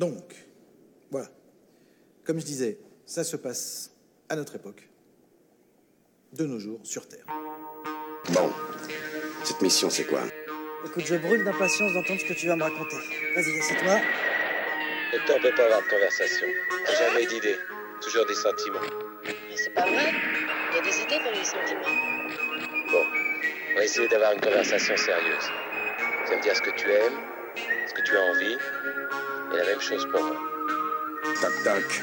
Donc, voilà. Comme je disais, ça se passe à notre époque, de nos jours, sur Terre. Bon, cette mission, c'est quoi? Écoute, je brûle d'impatience d'entendre ce que tu vas me raconter. Vas-y, assieds-toi. Le temps peut pas avoir de conversation. Jamais d'idées, toujours des sentiments. Mais c'est pas vrai. Il y a des idées dans les sentiments. Bon, on va essayer d'avoir une conversation sérieuse. Tu vas me dire ce que tu aimes, ce que tu as envie, et la même chose pour moi. Tac tac.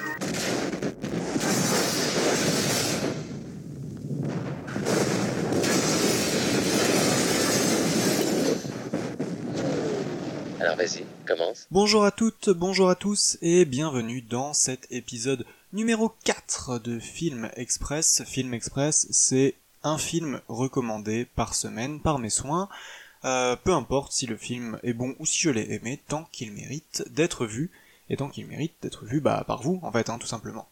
Alors vas-y, commence. Bonjour à toutes, bonjour à tous et bienvenue dans cet épisode numéro 4 de Film Express. Film Express, c'est un film recommandé par semaine par mes soins. Euh, peu importe si le film est bon ou si je l'ai aimé, tant qu'il mérite d'être vu, et tant qu'il mérite d'être vu bah, par vous, en fait, hein, tout simplement.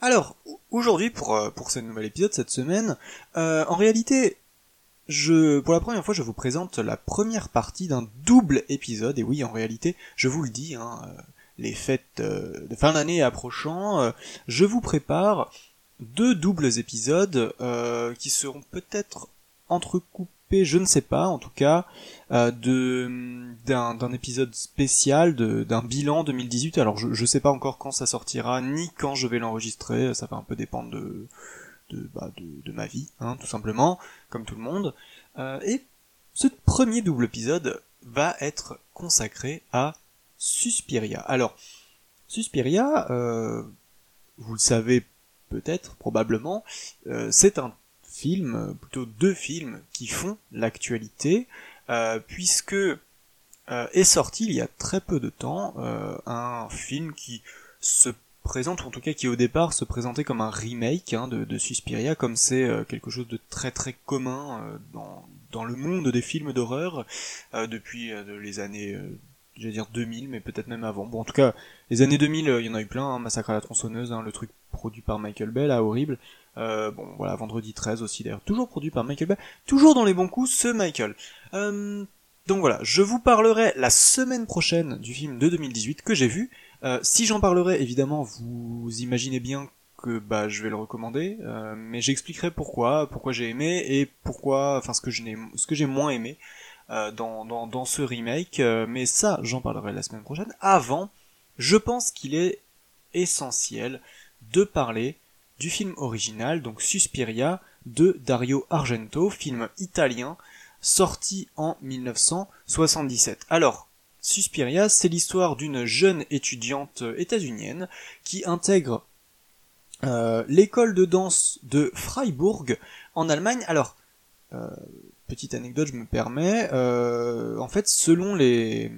Alors, aujourd'hui, pour, euh, pour ce nouvel épisode, cette semaine, euh, en réalité, je, pour la première fois, je vous présente la première partie d'un double épisode, et oui, en réalité, je vous le dis, hein, les fêtes de fin d'année approchant, je vous prépare deux doubles épisodes qui seront peut-être entrecoupés, je ne sais pas, en tout cas, euh, d'un épisode spécial, d'un bilan 2018. Alors, je, je sais pas encore quand ça sortira, ni quand je vais l'enregistrer. Ça va un peu dépendre de bah, ma vie, hein, tout simplement, comme tout le monde. Euh, et ce premier double épisode va être consacré à Suspiria. Alors, Suspiria, euh, vous le savez peut-être, probablement, c'est un film, euh, plutôt deux films qui font l'actualité, euh, puisque euh, est sorti il y a très peu de temps un film qui se présente, ou en tout cas qui au départ se présentait comme un remake hein, de, Suspiria, comme c'est quelque chose de très très commun dans, dans le monde des films d'horreur depuis les années, j'allais dire 2000, mais peut-être même avant. Bon, en tout cas, les années 2000, euh, il y en a eu plein, hein, Massacre à la tronçonneuse, hein, le truc produit par Michael Bay, là, horrible. Euh, bon, voilà, Vendredi 13 aussi, d'ailleurs, toujours produit par Michael Bay, toujours dans les bons coups, ce Michael. Euh, donc voilà, je vous parlerai la semaine prochaine du film de 2018 que j'ai vu. Si j'en parlerai, évidemment, vous imaginez bien que bah je vais le recommander, mais j'expliquerai pourquoi, pourquoi j'ai aimé et pourquoi, enfin ce que j'ai moins aimé dans, dans dans ce remake. euh, mais ça, j'en parlerai la semaine prochaine. Avant, je pense qu'il est essentiel de parler du film original, donc Suspiria de Dario Argento, film italien sorti en 1977. Alors, Suspiria, c'est l'histoire d'une jeune étudiante états-unienne qui intègre euh, l'école de danse de Freiburg en Allemagne. Alors, euh, petite anecdote, je me permets. euh, en fait, selon les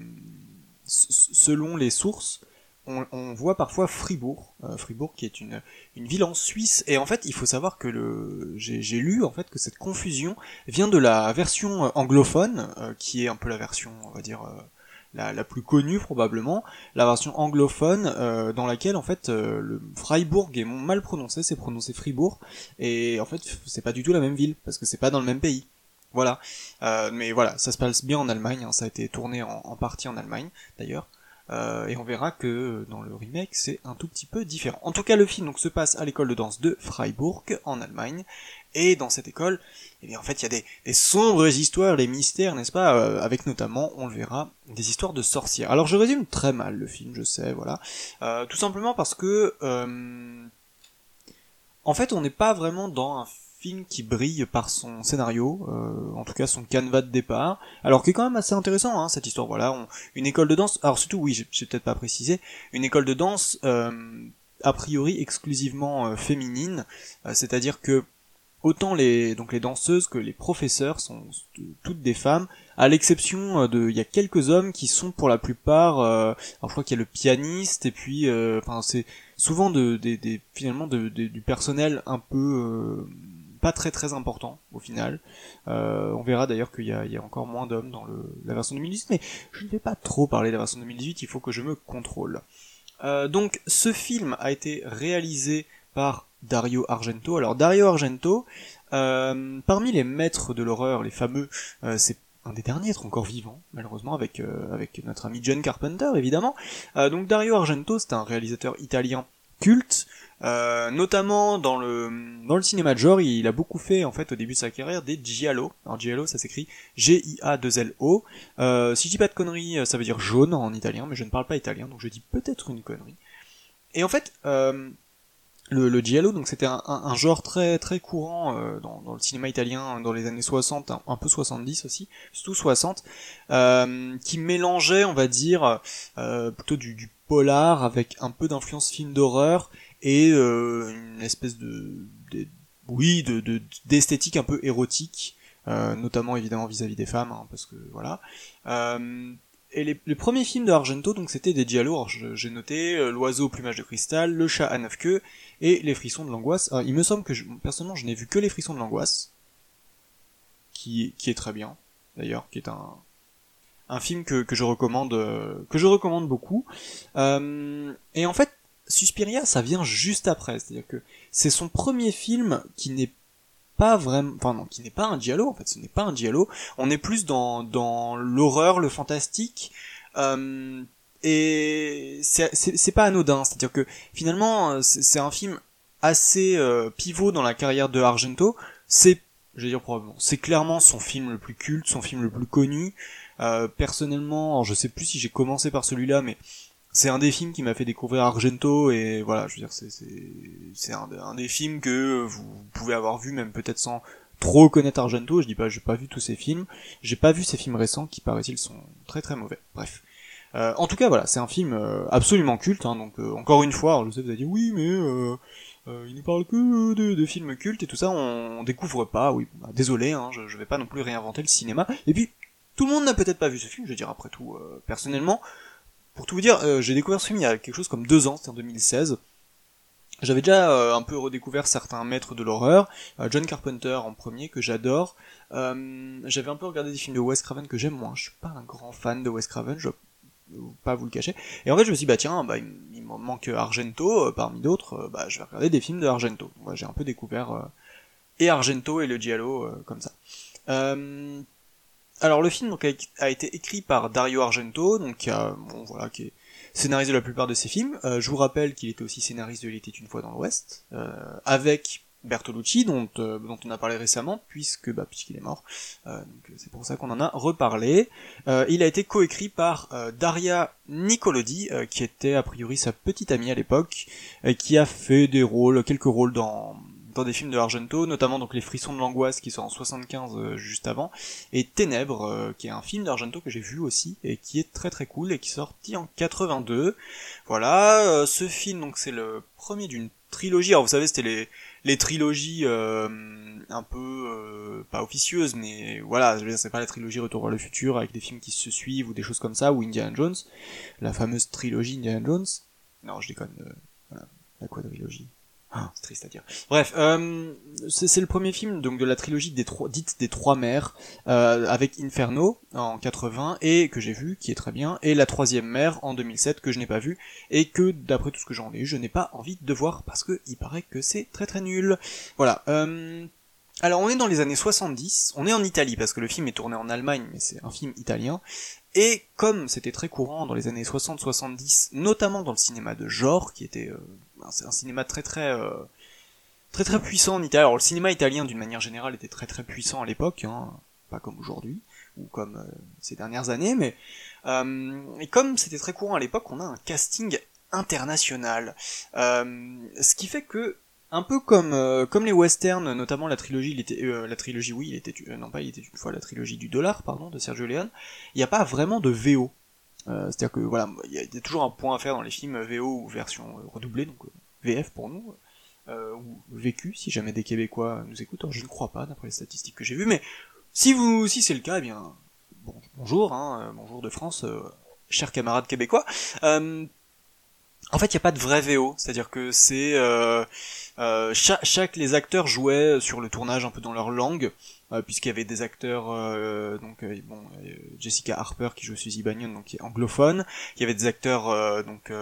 selon les sources, on, on voit parfois Fribourg, euh, Fribourg qui est une une ville en Suisse. Et en fait, il faut savoir que le j'ai j'ai lu en fait que cette confusion vient de la version euh, anglophone, euh, qui est un peu la version, on va dire, euh, la, la plus connue probablement, la version anglophone, euh, dans laquelle en fait euh, le Freiburg est mal prononcé, c'est prononcé Fribourg, et en fait c'est pas du tout la même ville, parce que c'est pas dans le même pays. Voilà. Euh, mais voilà, ça se passe bien en Allemagne, hein, ça a été tourné en, partie en Allemagne d'ailleurs. Euh, et on verra que dans le remake c'est un tout petit peu différent. En tout cas le film donc se passe à l'école de danse de Freiburg en Allemagne et dans cette école, eh bien en fait il y a des, sombres histoires, des mystères, n'est-ce pas, euh, avec notamment, on le verra, des histoires de sorcières. Alors je résume très mal le film, je sais, voilà, Euh, tout simplement parce que en fait on n'est pas vraiment dans un qui brille par son scénario, euh, en tout cas son canevas de départ, alors qui est quand même assez intéressant hein, cette histoire. Voilà, on- une école de danse. Alors surtout, oui, j'ai peut-être pas précisé, une école de danse euh, a priori exclusivement euh, féminine, euh, c'est-à-dire que autant les donc les danseuses que les professeurs sont toutes des femmes, à l'exception euh, de il y a quelques hommes qui sont pour la plupart. euh, alors je crois qu'il y a le pianiste et puis enfin c'est souvent de, des- finalement de, de- du personnel un peu pas très très important au final. Euh, on verra d'ailleurs qu'il y a, encore moins d'hommes dans la version 2018, mais je ne vais pas trop parler de la version 2018, il faut que je me contrôle. Euh, donc ce film a été réalisé par Dario Argento. Alors Dario Argento, euh, parmi les maîtres de l'horreur, les fameux, euh, c'est un des derniers être encore vivant, malheureusement, avec, euh, avec notre ami John Carpenter, évidemment. Euh, donc Dario Argento, c'est un réalisateur italien culte, euh, notamment dans le dans le cinéma de genre, il a beaucoup fait en fait au début de sa carrière des giallo. Alors giallo, ça s'écrit G-I-A-2-L-O. Euh, si je dis pas de conneries, ça veut dire jaune en italien, mais je ne parle pas italien, donc je dis peut-être une connerie. Et en fait, euh, le, le giallo, donc c'était un, un, genre très très courant euh, dans, dans, le cinéma italien dans les années 60, un, peu 70 aussi, surtout 60, euh, qui mélangeait, on va dire, euh, plutôt du, du, polar avec un peu d'influence film d'horreur et euh, une espèce de, de oui, de d'esthétique un peu érotique, euh, notamment évidemment vis-à-vis -vis des femmes, hein, parce que voilà. Et les, les, premiers films de Argento, donc c'était des giallo, j'ai noté euh, L'oiseau au plumage de cristal, Le chat à neuf queues et Les frissons de l'angoisse. il me semble que personnellement je n'ai vu que Les frissons de l'angoisse, qui, est très bien, d'ailleurs, qui est un, film que, que je recommande euh, que je recommande beaucoup. Euh, et en fait, Suspiria, ça vient juste après, c'est-à-dire que c'est son premier film qui n'est pas vraiment, enfin non, qui n'est pas un giallo en fait, ce n'est pas un giallo. On est plus dans dans l'horreur, le fantastique. Euh, et c'est pas anodin, c'est-à-dire que finalement c'est un film assez euh, pivot dans la carrière de Argento. C'est, je vais dire probablement, c'est clairement son film le plus culte, son film le plus connu. Euh, personnellement, je sais plus si j'ai commencé par celui-là, mais c'est un des films qui m'a fait découvrir Argento et voilà, je veux dire, c'est c'est un, un, des films que vous pouvez avoir vu même peut-être sans trop connaître Argento. Je dis pas, j'ai pas vu tous ces films, j'ai pas vu ces films récents qui paraît-il sont très très mauvais. Bref. Euh, en tout cas, voilà, c'est un film euh, absolument culte. Hein, donc euh, encore une fois, je sais, vous avez dit oui, mais euh, euh, il ne parle que de, de, films cultes et tout ça, on, on découvre pas. Oui, bah, désolé, hein, je, je vais pas non plus réinventer le cinéma. Et puis, tout le monde n'a peut-être pas vu ce film. Je veux dire, après tout, personnellement. Pour tout vous dire, euh, j'ai découvert ce film il y a quelque chose comme deux ans, c'était en 2016. J'avais déjà euh, un peu redécouvert certains maîtres de l'horreur, euh, John Carpenter en premier, que j'adore. J'avais un peu regardé des films de Wes Craven que j'aime moins, je suis pas un grand fan de Wes Craven, je pas vous le cacher. Et en fait, je me suis dit, bah tiens, bah, il, il me manque Argento, parmi d'autres, bah je vais regarder des films de Argento. Ouais, j'ai un peu découvert et Argento et le Giallo comme ça. Alors le film a, été écrit par Dario Argento, donc qui a, bon, voilà, qui est scénarisé la plupart de ses films. Euh, je vous rappelle qu'il était aussi scénariste de Il était une fois dans l'Ouest, euh, avec Bertolucci, dont, euh, dont on a parlé récemment, puisque bah, puisqu'il est mort. Donc c'est pour ça qu'on en a reparlé. Il a été coécrit par Daria Nicolodi, qui était a priori sa petite amie à l'époque, qui a fait des rôles, quelques rôles dans dans des films de Argento, notamment donc Les Frissons de l'angoisse qui sont en 75 euh, juste avant, et Ténèbres euh, qui est un film d'Argento que j'ai vu aussi et qui est très très cool et qui est sorti en 82. Voilà, euh, ce film donc c'est le premier d'une trilogie. Alors vous savez c'était les les trilogies un peu pas officieuses mais voilà, je veux dire c'est pas la trilogie Retour vers le futur avec des films qui se suivent ou des choses comme ça ou Indiana Jones, la fameuse trilogie Indiana Jones. Non, je déconne. voilà, la quadrilogie. Ah, c'est triste à dire. Bref, euh, c'est le premier film donc de la trilogie des trois, dite des trois mères, euh, avec Inferno en 80 et que j'ai vu, qui est très bien, et la troisième mère en 2007 que je n'ai pas vu et que d'après tout ce que j'en ai eu, je n'ai pas envie de voir parce que il paraît que c'est très très nul. Voilà. Euh, alors on est dans les années 70, on est en Italie parce que le film est tourné en Allemagne, mais c'est un film italien. Et comme c'était très courant dans les années 60-70, notamment dans le cinéma de genre, qui était euh, c'est un cinéma très très euh, très très puissant en Italie. Alors le cinéma italien d'une manière générale était très très puissant à l'époque, hein, pas comme aujourd'hui ou comme euh, ces dernières années, mais euh, comme c'était très courant à l'époque, on a un casting international, ce qui fait que un peu comme comme les westerns, notamment la trilogie, la trilogie oui, il était non pas il était une fois la trilogie du dollar pardon de Sergio Leone, il n'y a pas vraiment de VO. Euh, C'est-à-dire que voilà, il y, a toujours un point à faire dans les films VO ou version redoublée, donc VF pour nous, euh, ou vécu si jamais des Québécois nous écoutent. Alors, je ne crois pas d'après les statistiques que j'ai vues, mais si vous, si c'est le cas, eh bien bon, bonjour, hein, bonjour de France, euh, chers camarades québécois. Euh, en fait, il n'y a pas de vrai VO, c'est-à-dire que c'est euh, euh, chaque, chaque, les acteurs jouaient sur le tournage un peu dans leur langue, euh, puisqu'il y avait des acteurs, euh, donc euh, bon, Jessica Harper qui joue Suzy Bagnon, donc qui est anglophone, il y avait des acteurs donc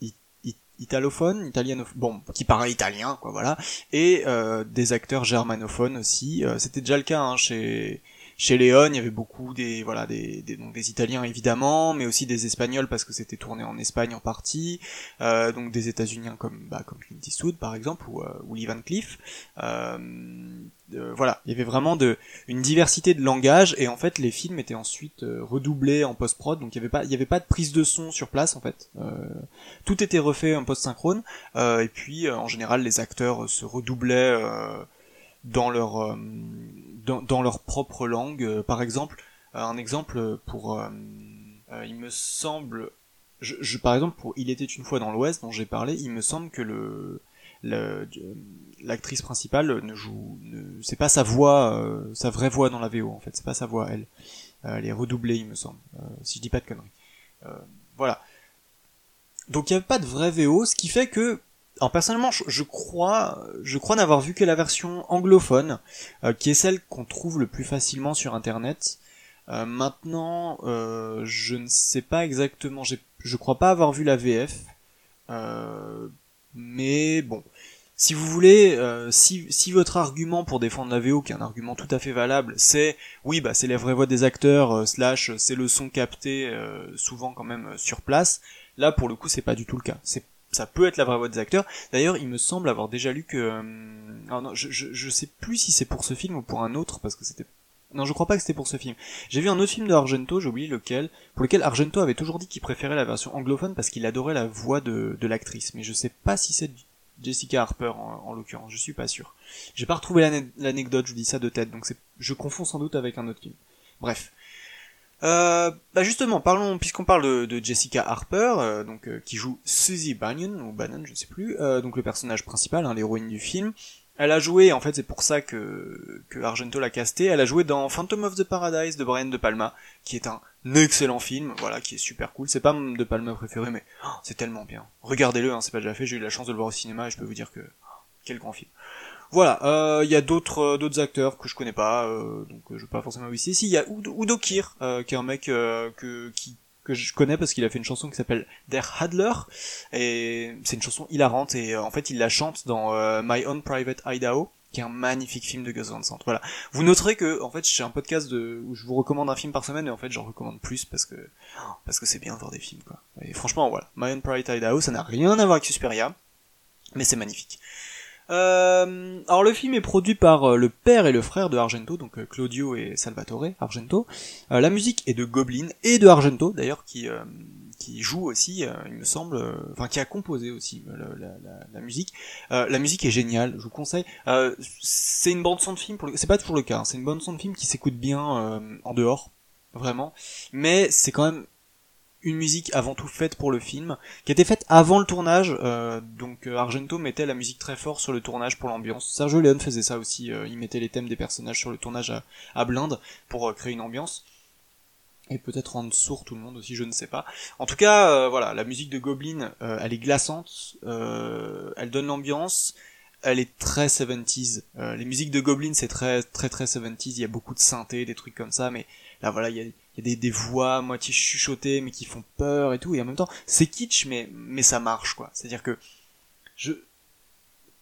it, it, italophones, italianophones, bon, qui parlaient italien, quoi, voilà, et des acteurs germanophones aussi. C'était déjà le cas hein, chez chez Léon, il y avait beaucoup des voilà des, des donc des Italiens évidemment, mais aussi des Espagnols parce que c'était tourné en Espagne en partie, euh, donc des États-Unis comme bah comme Clint Eastwood par exemple ou, euh, ou Lee Van Cleef. Euh, euh, voilà, il y avait vraiment de une diversité de langage et en fait les films étaient ensuite euh, redoublés en post prod, donc il y avait pas il y avait pas de prise de son sur place en fait. Tout était refait en post synchrone et puis en général les acteurs se redoublaient dans leur euh, dans, dans, leur propre langue. Euh, par exemple, euh, un exemple pour, il me semble, je, je, par exemple pour Il était une fois dans l'Ouest dont j'ai parlé, il me semble que le l'actrice principale ne joue, ne, c'est pas sa voix, sa vraie voix dans la VO en fait, c'est pas sa voix elle. elle est redoublée il me semble, si je dis pas de conneries. voilà. Donc il n'y avait pas de vraie VO, ce qui fait que alors personnellement, je, crois, n'avoir vu que la version anglophone, euh, qui est celle qu'on trouve le plus facilement sur Internet. Euh, maintenant, euh, je ne sais pas exactement, je crois pas avoir vu la VF, mais bon, si vous voulez, si, votre argument pour défendre la VO, qui est un argument tout à fait valable, c'est oui, bah c'est les vraies voix des acteurs, slash c'est le son capté souvent quand même sur place. Là, pour le coup, c'est pas du tout le cas. Ça peut être la vraie voix des acteurs. D'ailleurs, il me semble avoir déjà lu que, euh, non, je, je, je, sais plus si c'est pour ce film ou pour un autre, parce que c'était, non, je crois pas que c'était pour ce film. J'ai vu un autre film de Argento, j'ai oublié lequel, pour lequel Argento avait toujours dit qu'il préférait la version anglophone parce qu'il adorait la voix de, de l'actrice, mais je sais pas si c'est Jessica Harper en, en l'occurrence, je suis pas sûr. J'ai pas retrouvé l'anecdote, je vous dis ça de tête, donc je confonds sans doute avec un autre film. Bref. Euh, bah justement, parlons, puisqu'on parle de, Jessica Harper, euh, donc euh, qui joue Susie Bannon ou Bannon, je ne sais plus, euh, donc le personnage principal, hein, l'héroïne du film. Elle a joué, en fait, c'est pour ça que, que Argento l'a castée. Elle a joué dans Phantom of the Paradise de Brian De Palma, qui est un excellent film, voilà, qui est super cool. C'est pas De Palma préféré, mais oh, c'est tellement bien. Regardez-le, hein, c'est pas déjà fait. J'ai eu la chance de le voir au cinéma et je peux vous dire que oh, quel grand film. Voilà, il euh, y a d'autres euh, d'autres acteurs que je connais pas, euh, donc je vais pas forcément vous citer. Si, il y a Udo Kier, qui est un mec que je connais parce qu'il a fait une chanson qui s'appelle Der Hadler et c'est une chanson hilarante et en fait il la chante dans My Own Private Idaho qui est un magnifique film de Gus Van Sant. Voilà. Vous noterez que en fait j'ai un podcast de où je vous recommande un film par semaine et en fait j'en recommande plus parce que parce que c'est bien de voir des films quoi. Et franchement voilà, My Own Private Idaho ça n'a rien à voir avec Suspiria mais c'est magnifique. Euh, alors le film est produit par euh, le père et le frère de Argento, donc euh, Claudio et Salvatore Argento. la musique est de Goblin et de Argento d'ailleurs qui joue aussi, il me semble, enfin qui a composé aussi la, musique. la musique est géniale, je vous conseille. c'est une bande son de film, c'est pas toujours le cas, hein. c'est une bande son de film qui s'écoute bien en dehors, vraiment. Mais c'est quand même une musique avant tout faite pour le film, qui était faite avant le tournage, euh, donc euh, Argento mettait la musique très fort sur le tournage pour l'ambiance. Sergio Leone faisait ça aussi, euh, il mettait les thèmes des personnages sur le tournage à, à blinde pour créer une ambiance. Et peut-être rendre sourd tout le monde aussi, je ne sais pas. En tout cas, voilà, la musique de Goblin, elle est glaçante, elle donne l'ambiance, elle est très 70s. les musiques de Goblin, c'est très très très 70s, il y a beaucoup de synthé, des trucs comme ça, mais là voilà, il y a il y a des, des voix moitié chuchotées mais qui font peur et tout. Et en même temps c'est kitsch mais mais ça marche quoi. C'est à dire que je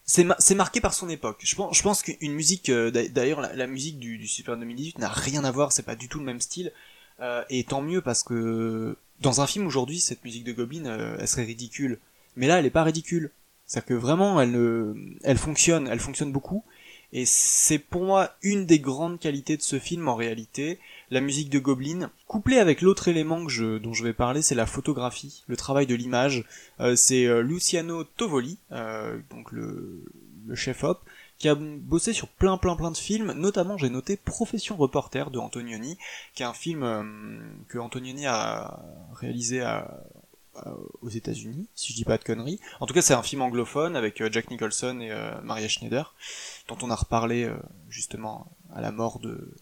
c'est c'est marqué par son époque. Je pense je pense qu'une musique euh, d'ailleurs la, musique du, du Super 2018 n'a rien à voir c'est pas du tout le même style. Euh, et tant mieux parce que dans un film aujourd'hui cette musique de Goblin euh, elle serait ridicule. Mais là elle est pas ridicule. C'est à dire que vraiment elle elle fonctionne elle fonctionne beaucoup et c'est pour moi une des grandes qualités de ce film en réalité, la musique de Goblin, couplée avec l'autre élément que je, dont je vais parler, c'est la photographie, le travail de l'image. Euh, c'est euh, Luciano Tovoli, euh, donc le, le chef op, qui a bossé sur plein plein plein de films, notamment j'ai noté Profession reporter de Antonioni, qui est un film que Antonioni a réalisé à, aux États-Unis, si je dis pas de conneries. En tout cas, c'est un film anglophone avec Jack Nicholson et Maria Schneider dont on a reparlé euh, justement à la mort de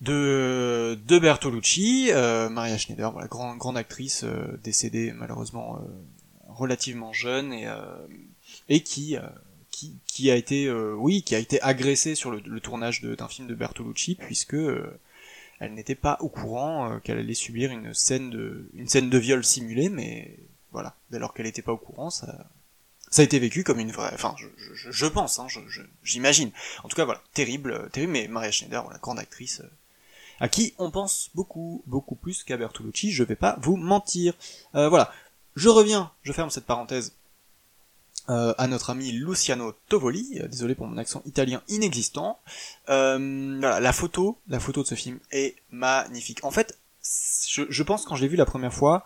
de, de Bertolucci, euh, Maria Schneider, voilà, grande grande actrice euh, décédée malheureusement relativement jeune et et qui qui, qui a été oui qui a été agressée sur le, tournage d'un film de Bertolucci puisque elle n'était pas au courant qu'elle allait subir une scène de une scène de viol simulée mais voilà dès lors qu'elle n'était pas au courant ça ça a été vécu comme une vraie, enfin, je, je, je pense, hein, je- je- j'imagine. En tout cas, voilà, terrible, euh, terrible, mais Maria Schneider, voilà, grande actrice, euh, à qui on pense beaucoup, beaucoup plus qu'à Bertolucci, je vais pas vous mentir. Euh, voilà, je reviens, je ferme cette parenthèse euh, à notre ami Luciano Tovoli, euh, désolé pour mon accent italien inexistant. Euh, voilà, la photo, la photo de ce film est magnifique. En fait, je, je pense quand je l'ai vu la première fois,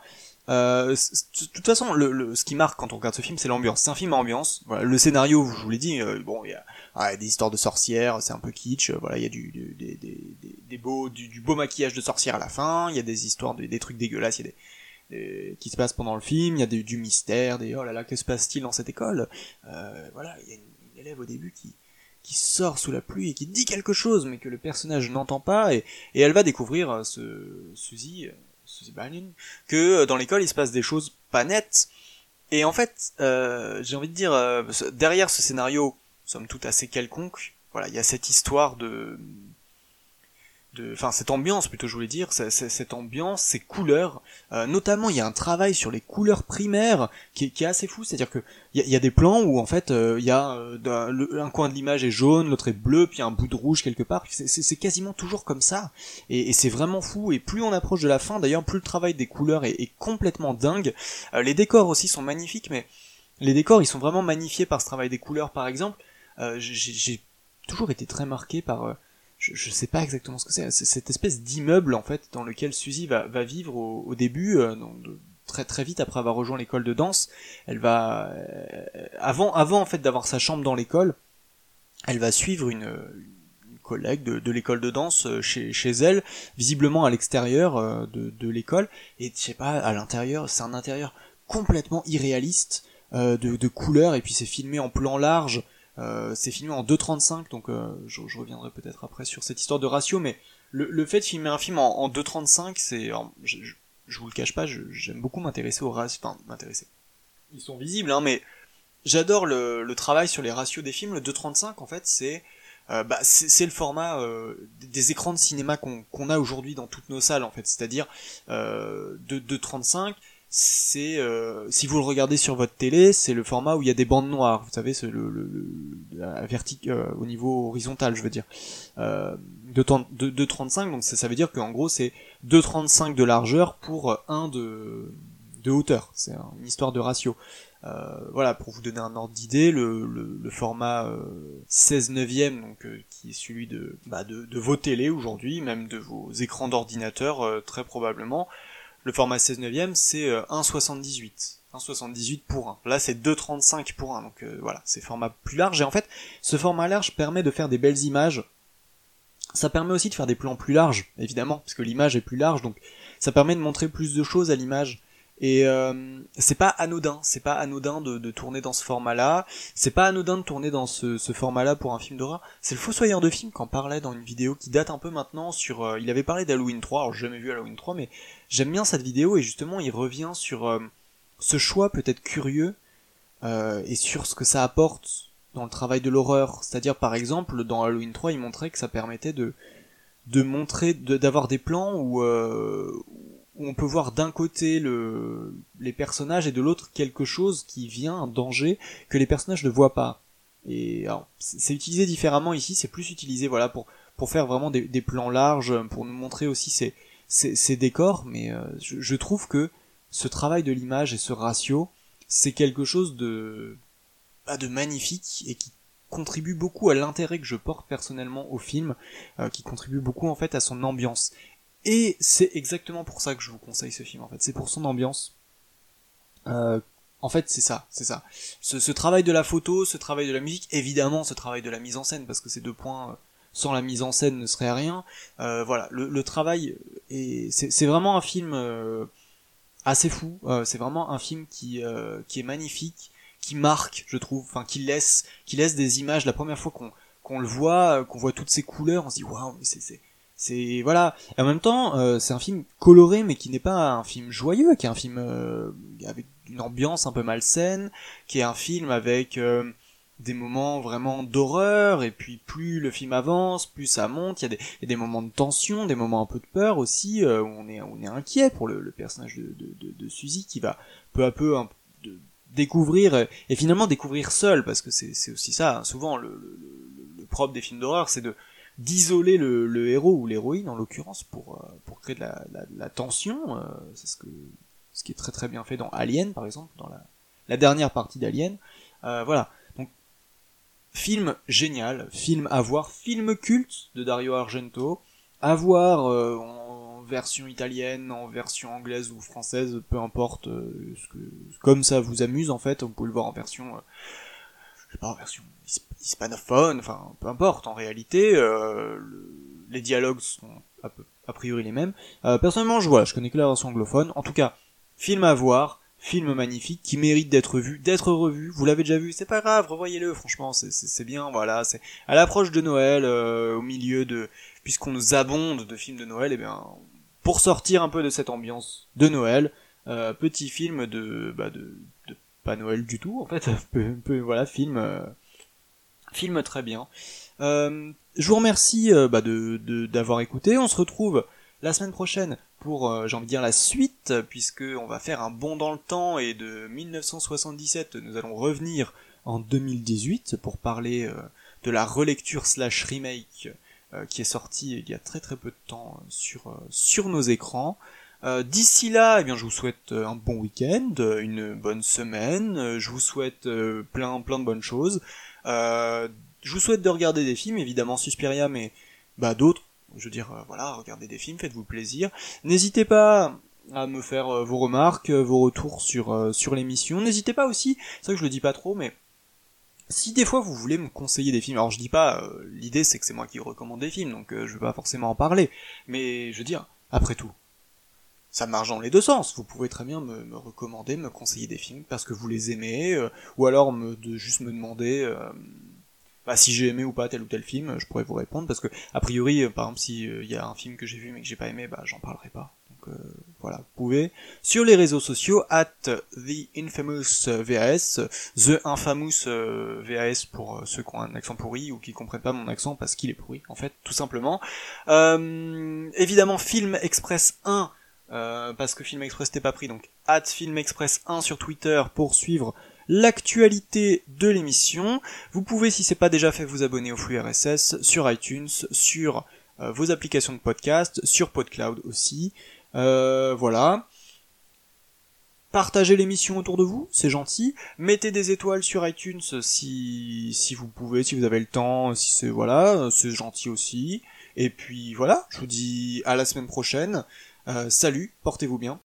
euh, de toute façon, le, le- ce qui marque quand on regarde ce film, c'est l'ambiance. C'est un film à ambiance. Voilà, le scénario, je vous l'ai dit, euh, bon, il y a ah, il y a des histoires de sorcières, c'est un peu kitsch. voilà, il y a du, du- des, des, beaux, du, beau maquillage de sorcières à la fin. Il y a des histoires, de- des trucs dégueulasses. Il y a des, qui se passent pendant le film. Il y a du mystère, des oh là là, que se passe-t-il dans cette école? Euh, Voilà, il y a une, élève au début qui qui sort sous la pluie et qui dit quelque chose, mais que le personnage n'entend pas, et, et elle va découvrir euh, ce Suzy, euh, Suzy Balin, que dans l'école il se passe des choses pas nettes. Et en fait, j'ai envie de dire, derrière ce scénario, somme toute assez quelconque, voilà, il y a cette histoire de, de, enfin cette ambiance plutôt, je voulais dire, cette ambiance, ces couleurs, euh, notamment il y a un travail sur les couleurs primaires qui qui est assez fou, c'est-à-dire que il y, y a des plans où en fait euh, il y a euh, un coin de l'image est jaune, l'autre est bleu, puis il y a un bout de rouge quelque part. C'est- quasiment toujours comme ça, et, et c'est vraiment fou. Et plus on approche de la fin, d'ailleurs, plus le travail des couleurs est, est complètement dingue. Euh, les décors aussi sont magnifiques, mais les décors ils sont vraiment magnifiés par ce travail des couleurs, par exemple. Euh, j'ai- toujours été très marqué par je, je sais pas exactement ce que c'est, cette espèce d'immeuble en fait dans lequel Suzy va, vivre au, début, euh, très très vite après avoir rejoint l'école de danse, elle va euh, avant avant en fait d'avoir sa chambre dans l'école, elle va suivre une, collègue de, l'école de danse euh, chez, elle, visiblement à l'extérieur de, l'école, et je sais pas à l'intérieur, c'est un intérieur complètement irréaliste de couleurs et puis c'est filmé en plan large. Euh, c'est filmé en 2.35, donc euh, je, je reviendrai peut-être après sur cette histoire de ratio, mais le, le fait de filmer un film en, en 2.35, c'est, je, je, je vous le cache pas, j'aime beaucoup m'intéresser aux ratios, enfin m'intéresser. Ils sont visibles, hein, mais j'adore le, le travail sur les ratios des films. Le 2.35, en fait, c'est euh, bah, c'est le format euh, des- écrans de cinéma qu'on qu'on a aujourd'hui dans toutes nos salles, en fait. C'est-à-dire euh, de 2.35, c'est euh, si vous le regardez sur votre télé, c'est le format où il y a des bandes noires. Vous savez, c'est le, vertic, euh, au niveau horizontal, je veux dire. Euh, de, temps- de, de 35, donc ça, ça veut dire qu'en gros c'est 2,35 de largeur pour 1 de, de hauteur. C'est un- une histoire de ratio. Euh, voilà, pour vous donner un ordre d'idée, le, le, format euh, 16 neuvième, donc euh, qui est celui de, bah, de, de vos télés aujourd'hui, même de vos écrans d'ordinateur euh, très probablement, le format 16 neuvième c'est euh, 1,78. 1,78 pour 1. Là c'est 2,35 pour 1, donc euh, voilà, c'est format plus large, et en fait, ce format large permet de faire des belles images, ça permet aussi de faire des plans plus larges, évidemment, parce que l'image est plus large, donc ça permet de montrer plus de choses à l'image. Et euh, c'est pas anodin, c'est pas anodin de, de tourner dans ce format-là, c'est pas anodin de tourner dans ce, ce format-là pour un film d'horreur. C'est le Fossoyeur de film qu'en parlait dans une vidéo qui date un peu maintenant sur... euh, il avait parlé d'Halloween 3, alors j'ai jamais vu Halloween 3, mais j'aime bien cette vidéo et justement il revient sur euh, ce choix peut-être curieux euh, et sur ce que ça apporte dans le travail de l'horreur. C'est-à-dire par exemple dans Halloween 3 il montrait que ça permettait de de montrer d'avoir des plans où euh, où on peut voir d'un côté le les personnages et de l'autre quelque chose qui vient un danger que les personnages ne voient pas. Et c'est utilisé différemment ici, c'est plus utilisé voilà pour pour faire vraiment des, plans larges, pour nous montrer aussi ces ces, décors, mais euh, je, je trouve que ce travail de l'image et ce ratio, c'est quelque chose de bah, de magnifique et qui contribue beaucoup à l'intérêt que je porte personnellement au film, euh, qui contribue beaucoup en fait à son ambiance. Et c'est exactement pour ça que je vous conseille ce film en fait, c'est pour son ambiance. Euh, en fait, c'est ça, c'est ça. Ce, ce travail de la photo, ce travail de la musique, évidemment, ce travail de la mise en scène, parce que ces deux points, euh, sans la mise en scène, ne serait rien. Euh, voilà, le, le travail c'est c'est vraiment un film euh, assez fou. Euh, c'est vraiment un film qui euh, qui est magnifique, qui marque, je trouve, enfin qui laisse qui laisse des images. La première fois qu'on qu'on le voit, euh, qu'on voit toutes ces couleurs, on se dit waouh, mais c'est c'est voilà. Et en même temps, euh, c'est un film coloré, mais qui n'est pas un film joyeux, qui est un film euh, avec une ambiance un peu malsaine, qui est un film avec euh, des moments vraiment d'horreur, et puis plus le film avance, plus ça monte. Il y a des, moments de tension, des moments un peu de peur aussi, euh, où on est on est inquiet pour le, personnage de, de, de, Suzy qui va peu à peu de- découvrir et finalement découvrir seul parce que c'est aussi ça hein. souvent le propre des films d'horreur c'est de d'isoler le, le héros ou l'héroïne en l'occurrence pour euh, pour créer de la, la, tension euh, c'est ce que ce qui est très très bien fait dans Alien par exemple dans la, la dernière partie d'Alien. Euh, voilà. Donc film génial film à voir film culte de Dario Argento. À voir euh, en version italienne en version anglaise ou française peu importe euh, ce que comme ça vous amuse en fait. Vous pouvez le voir en version euh, je sais pas en version hispanophone enfin peu importe en réalité euh, le- les dialogues sont a, priori les mêmes. Euh, personnellement je vois je connais que la version anglophone. En tout cas film à voir film magnifique qui mérite d'être vu d'être revu. Vous l'avez déjà vu c'est pas grave revoyez-le franchement c'est bien voilà c'est à l'approche de Noël euh, au milieu de puisqu'on nous abonde de films de Noël et bien pour sortir un peu de cette ambiance de Noël euh, petit film de bah de, de pas Noël du tout en fait voilà film euh, film très bien euh, je vous remercie euh, bah, de d'avoir écouté on se retrouve la semaine prochaine pour euh, j'ai envie de dire la suite puisque on va faire un bond dans le temps et de 1977 nous allons revenir en 2018 pour parler de la relecture slash remake qui est sorti il y a très très peu de temps sur sur nos écrans. D'ici là, eh bien, je vous souhaite un bon week-end, une bonne semaine. Je vous souhaite plein plein de bonnes choses. Euh, je vous souhaite de regarder des films, évidemment Suspiria, mais bah d'autres. Je veux dire, euh, voilà, regardez des films, faites-vous plaisir. N'hésitez pas à me faire euh, vos remarques, vos retours sur sur l'émission. N'hésitez pas aussi, c'est vrai que je le dis pas trop, mais si des fois vous voulez me conseiller des films, alors je dis pas, l'idée c'est que c'est moi qui recommande des films, donc je vais pas forcément en parler, mais je veux dire, après tout, ça marche dans les deux sens. Vous pouvez très bien me, me recommander, me conseiller des films parce que vous les aimez, euh, ou alors me, de juste me demander euh, bah, si j'ai aimé ou pas tel ou tel film, je pourrais vous répondre parce que a priori, euh, par exemple, si il y a un film que j'ai vu mais que j'ai pas aimé, bah j'en parlerai pas. Donc euh, voilà, vous pouvez sur les réseaux sociaux at the infamous VAS, the infamous euh, VAS pour euh, ceux qui ont un accent pourri ou qui comprennent pas mon accent parce qu'il est pourri en fait, tout simplement. Euh, évidemment, Film Express 1 euh, parce que Film Express n'était pas pris, donc at Film Express 1 sur Twitter pour suivre l'actualité de l'émission. Vous pouvez, si c'est pas déjà fait, vous abonner au flux RSS sur iTunes, sur euh, vos applications de podcast, sur PodCloud aussi. Euh, voilà. Partagez l'émission autour de vous, c'est gentil. Mettez des étoiles sur iTunes si si vous pouvez, si vous avez le temps, si c'est voilà, c'est gentil aussi. Et puis voilà, je vous dis à la semaine prochaine. Euh, salut, portez-vous bien.